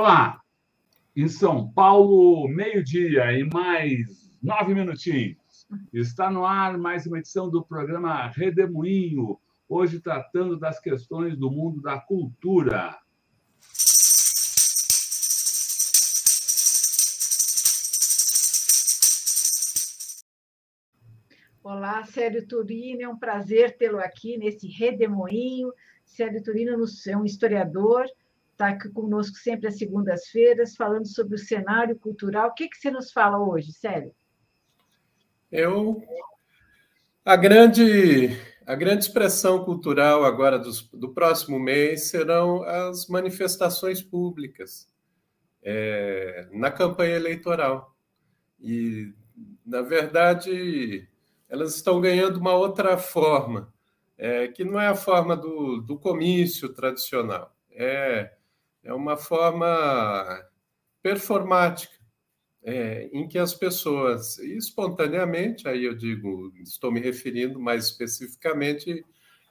Olá, em São Paulo, meio-dia e mais nove minutinhos. Está no ar mais uma edição do programa Redemoinho, hoje tratando das questões do mundo da cultura. Olá, Célio Turino, é um prazer tê-lo aqui nesse redemoinho. Célio Turino é um historiador, está aqui conosco sempre às segundas-feiras, falando sobre o cenário cultural. O que, que você nos fala hoje, Célio? Eu. A grande, a grande expressão cultural agora do, próximo mês serão as manifestações públicas é, na campanha eleitoral. E, na verdade, elas estão ganhando uma outra forma, é, que não é a forma do, do comício tradicional, é, é uma forma performática, é, em que as pessoas, espontaneamente, aí eu digo, estou me referindo mais especificamente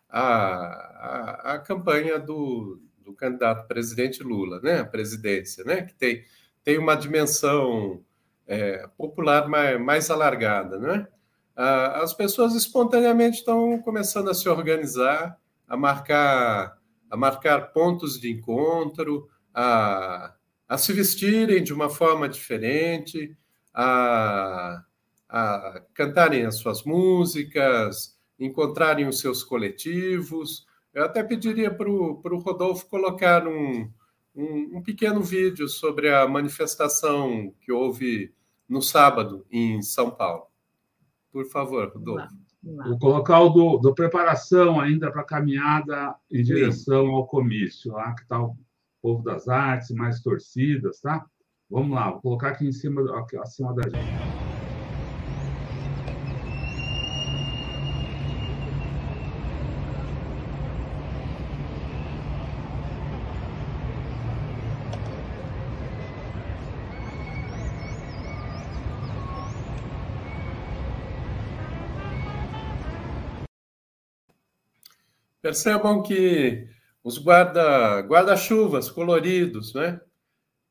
à, à, à campanha do, do candidato presidente Lula, né, a presidência, né, que tem, tem uma dimensão é, popular mais, mais alargada, né? As pessoas espontaneamente estão começando a se organizar, a marcar, a marcar pontos de encontro, a, a se vestirem de uma forma diferente, a, a cantarem as suas músicas, encontrarem os seus coletivos. Eu até pediria para o Rodolfo colocar um, um, um, pequeno vídeo sobre a manifestação que houve no sábado em São Paulo. Por favor, Rodolfo. Vou colocar o do, do preparação ainda para a caminhada em direção Sim. ao comício, lá que está o povo das artes, mais torcidas, tá? Vamos lá, vou colocar aqui em cima, aqui, acima da gente. Percebam que os guarda, guarda-chuvas coloridos, né?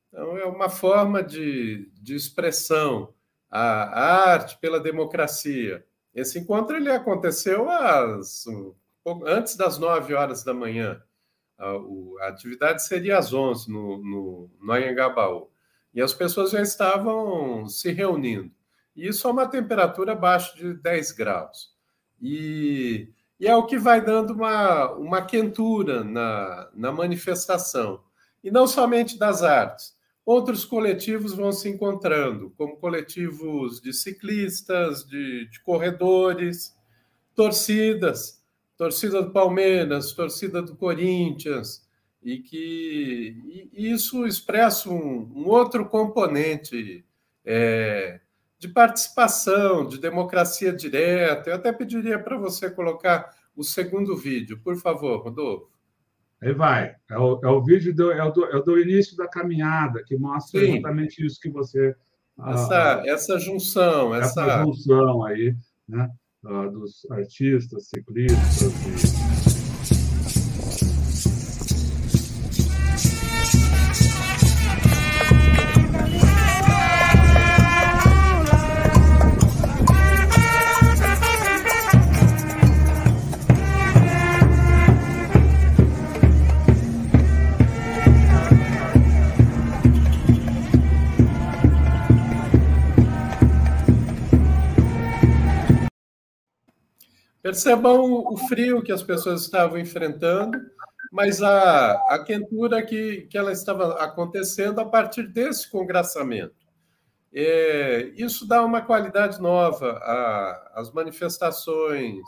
Então, é uma forma de, de expressão, a, a arte pela democracia. Esse encontro ele aconteceu às, antes das nove horas da manhã. A, a, atividade seria às onze no, no, no Anhangabaú. E as pessoas já estavam se reunindo. E isso a uma temperatura abaixo de 10 graus. E e é o que vai dando uma, uma quentura na, na manifestação. E não somente das artes. Outros coletivos vão se encontrando, como coletivos de ciclistas, de, de corredores, torcidas, torcida do Palmeiras, torcida do Corinthians, e que e isso expressa um, um outro componente é, de participação, de democracia direta. Eu até pediria para você colocar o segundo vídeo, por favor, Rodolfo. Aí vai. É o, é o vídeo do, é, o do, é do início da caminhada, que mostra Sim. exatamente isso que você. Essa, ah, essa junção. Essa... essa junção aí, né? Ah, dos artistas, ciclistas e Percebam o frio que as pessoas estavam enfrentando, mas a, a quentura que, que ela estava acontecendo a partir desse congraçamento. É, isso dá uma qualidade nova às manifestações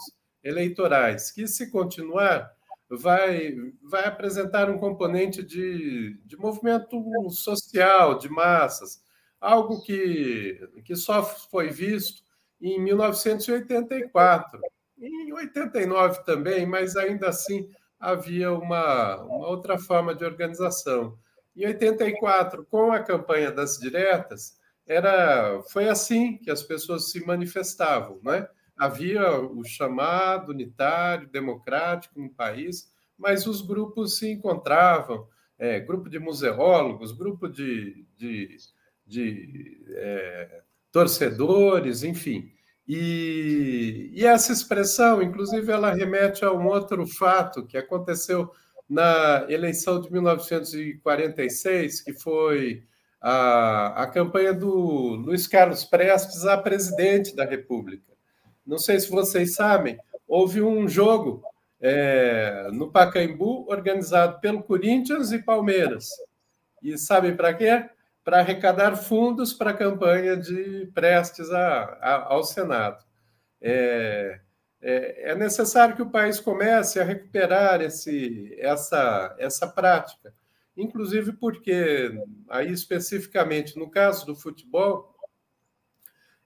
eleitorais, que, se continuar, vai, vai apresentar um componente de, de movimento social, de massas, algo que, que só foi visto em 1984 em 89 também, mas ainda assim havia uma, uma outra forma de organização. Em 84, com a campanha das diretas, era foi assim que as pessoas se manifestavam, né? Havia o chamado unitário democrático no país, mas os grupos se encontravam é, grupo de museólogos, grupo de, de, de é, torcedores, enfim. E, e, essa expressão, inclusive, ela remete a um outro fato que aconteceu na eleição de 1946, que foi a, a campanha do Luiz Carlos Prestes a presidente da República. Não sei se vocês sabem, houve um jogo é, no Pacaembu organizado pelo Corinthians e Palmeiras. E sabem para quê? Para arrecadar fundos para a campanha de Prestes a, a, ao Senado. É, é, é, necessário que o país comece a recuperar esse, essa, essa prática inclusive porque, aí especificamente no caso do futebol,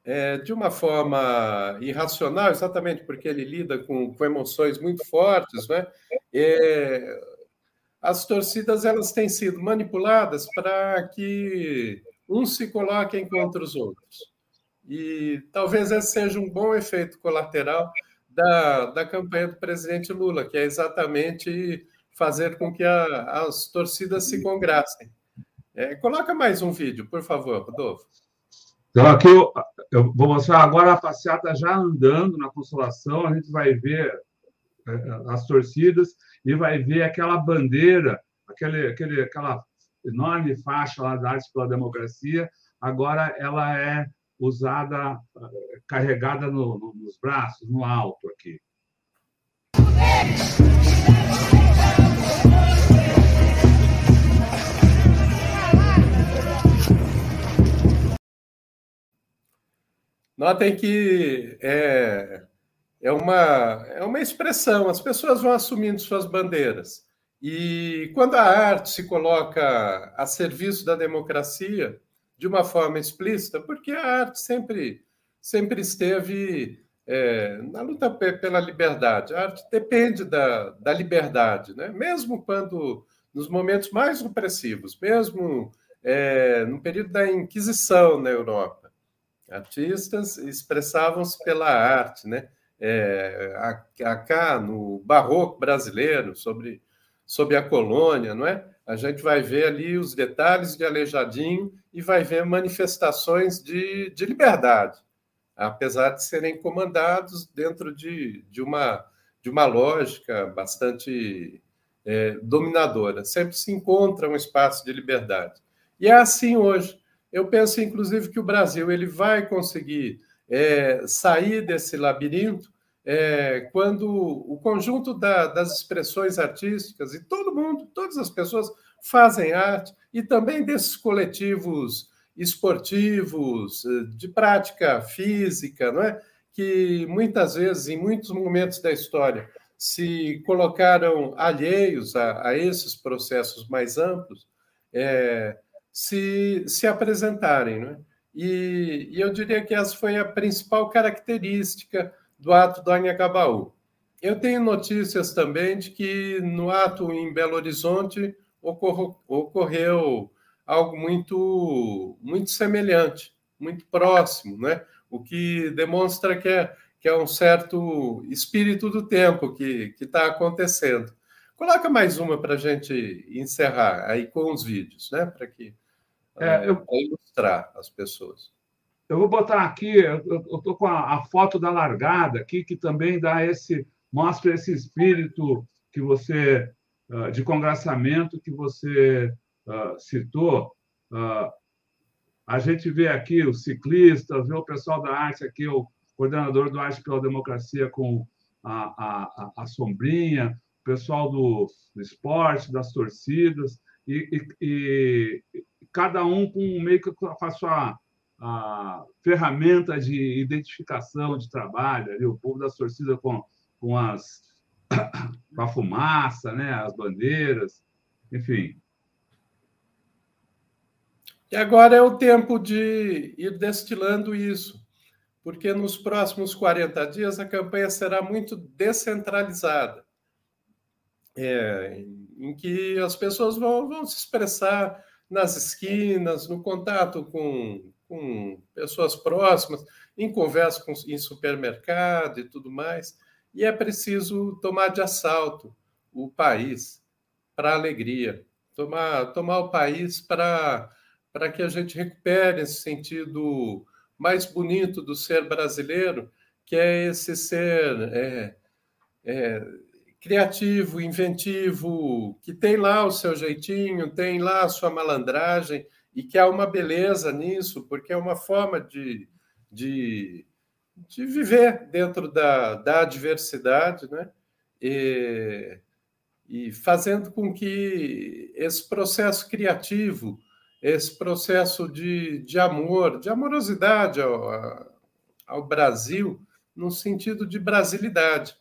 é, de uma forma irracional, exatamente porque ele lida com, com emoções muito fortes, né? É, as torcidas elas têm sido manipuladas para que uns se coloquem contra os outros. E talvez esse seja um bom efeito colateral da, da campanha do presidente Lula, que é exatamente fazer com que a, as torcidas se congraçem. É, coloca mais um vídeo, por favor, Rodolfo. Então, aqui eu, eu, vou mostrar agora a passeata já andando na Consolação. A gente vai ver é, as torcidas e vai ver aquela bandeira, aquele, aquele, aquela enorme faixa lá da Arte pela Democracia. Agora ela é usada, carregada no, no, nos braços, no alto aqui. Notem que é, é, uma, é uma expressão, as pessoas vão assumindo suas bandeiras. E quando a arte se coloca a serviço da democracia de uma forma explícita, porque a arte sempre, sempre esteve é, na luta pela liberdade. A arte depende da, da liberdade, né? mesmo quando, nos momentos mais opressivos, mesmo é, no período da Inquisição na Europa Artistas expressavam-se pela arte, né? É, cá no barroco brasileiro, sobre, sobre a colônia, não é? A gente vai ver ali os detalhes de Aleijadinho e vai ver manifestações de, de liberdade, apesar de serem comandados dentro de, de, uma, de uma lógica bastante é, dominadora. Sempre se encontra um espaço de liberdade. E é assim hoje. Eu penso, inclusive, que o Brasil ele vai conseguir é, sair desse labirinto é, quando o conjunto da, das expressões artísticas e todo mundo, todas as pessoas fazem arte e também desses coletivos esportivos de prática física, não é? Que muitas vezes, em muitos momentos da história, se colocaram alheios a, a esses processos mais amplos. É, se, se apresentarem. Né? E, e, eu diria que essa foi a principal característica do ato do Anhangabaú. Eu tenho notícias também de que no ato em Belo Horizonte ocorreu, algo muito, muito semelhante, muito próximo, né? o que demonstra que é, que é um certo espírito do tempo que está acontecendo. Coloca mais uma para a gente encerrar aí com os vídeos, né? Para que é, eu, para ilustrar as pessoas. Eu vou botar aqui, eu estou com a, a, foto da largada aqui, que também dá esse, mostra esse espírito que você, uh, de congraçamento que você uh, citou. Uh, a gente vê aqui os ciclistas, vê o pessoal da arte aqui, o coordenador do Arte pela Democracia com a, a, a sombrinha, o pessoal do, do esporte, das torcidas, e, e, e cada um com meio que com a sua a ferramenta de identificação de trabalho, ali, o povo da torcida com, com, as, com a fumaça, né, as bandeiras, enfim. E agora é o tempo de ir destilando isso, porque nos próximos 40 dias a campanha será muito descentralizada, é, em que as pessoas vão, vão se expressar nas esquinas, no contato com, com pessoas próximas, em conversa com, em supermercado e tudo mais. E é preciso tomar de assalto o país para alegria, tomar, tomar o país para que a gente recupere esse sentido mais bonito do ser brasileiro, que é esse ser é, é, criativo, inventivo, que tem lá o seu jeitinho, tem lá a sua malandragem, e que há uma beleza nisso, porque é uma forma de, de, de viver dentro da, da diversidade, né? E, e fazendo com que esse processo criativo, esse processo de, de amor, de amorosidade ao, ao Brasil, no sentido de brasilidade.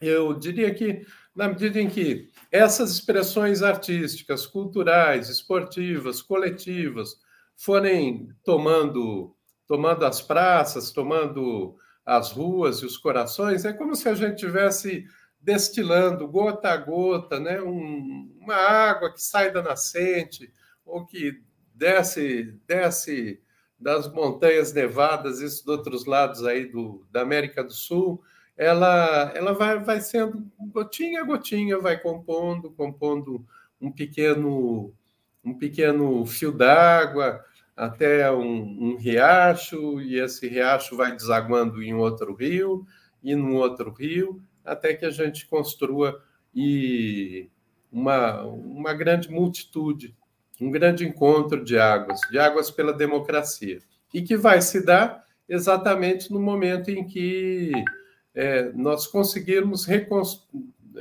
Eu diria que, na medida em que essas expressões artísticas, culturais, esportivas, coletivas forem tomando, tomando as praças, tomando as ruas e os corações, é como se a gente tivesse destilando gota a gota, né? Um, uma água que sai da nascente ou que desce, desce das montanhas nevadas, isso dos outros lados aí do, da América do Sul, ela, ela vai, vai sendo gotinha a gotinha, vai compondo, compondo um pequeno, um pequeno fio d'água até um, um riacho, e esse riacho vai desaguando em outro rio, e num outro rio, até que a gente construa e uma, uma grande multitude, um grande encontro de águas, de águas pela democracia, e que vai se dar exatamente no momento em que é, nós conseguirmos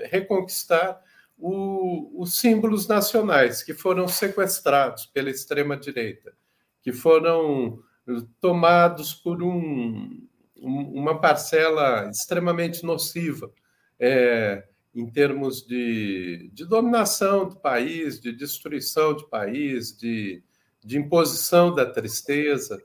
reconquistar o, os símbolos nacionais que foram sequestrados pela extrema-direita, que foram tomados por um, uma parcela extremamente nociva é, em termos de, de, dominação do país, de destruição do país, de, de imposição da tristeza.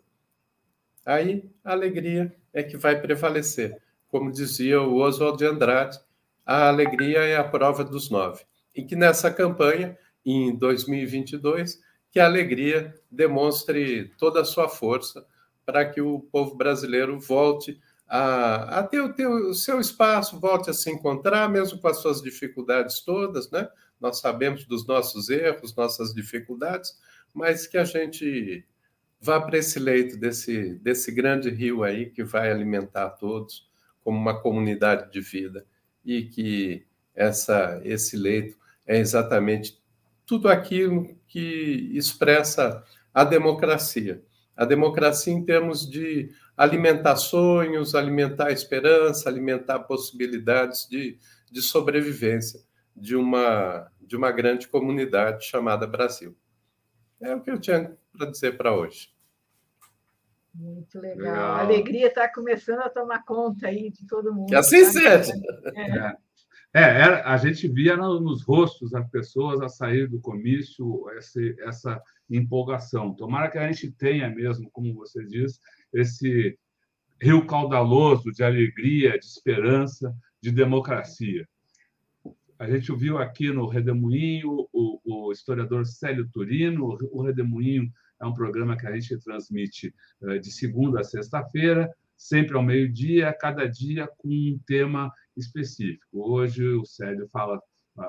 Aí a alegria é que vai prevalecer. Como dizia o Oswald de Andrade, a alegria é a prova dos nove. E que nessa campanha, em 2022, que a alegria demonstre toda a sua força para que o povo brasileiro volte a, a ter, o, ter o seu espaço, volte a se encontrar, mesmo com as suas dificuldades todas, né? Nós sabemos dos nossos erros, nossas dificuldades, mas que a gente vá para esse leito desse, desse grande rio aí que vai alimentar todos como uma comunidade de vida e que essa esse leito é exatamente tudo aquilo que expressa a democracia a democracia em termos de alimentar sonhos, alimentar esperança, alimentar possibilidades de, de sobrevivência de uma, de uma grande comunidade chamada Brasil. É o que eu tinha para dizer para hoje. Muito legal. legal. A alegria está começando a tomar conta aí de todo mundo. Que assim tá? seja. É. É, a gente via nos rostos das pessoas a sair do comício esse, essa empolgação. Tomara que a gente tenha mesmo, como você diz, esse rio caudaloso de alegria, de esperança, de democracia. A gente viu aqui no Redemoinho o, o historiador Célio Turino. O Redemoinho é um programa que a gente transmite eh, de segunda a sexta-feira, sempre ao meio-dia, cada dia com um tema específico. Hoje o Célio fala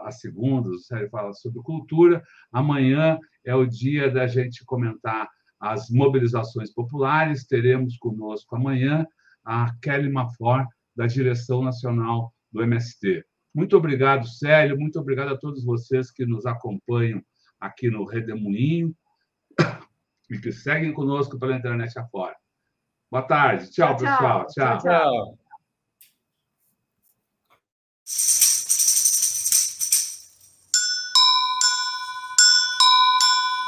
às segundas, o Célio fala sobre cultura. Amanhã é o dia da gente comentar as mobilizações populares. Teremos conosco amanhã a Kelly Mafor, da direção nacional do MST. Muito obrigado, Célio. Muito obrigado a todos vocês que nos acompanham aqui no Redemoinho e que seguem conosco pela internet afora. Boa tarde. Tchau, tchau pessoal. tchau. tchau. tchau.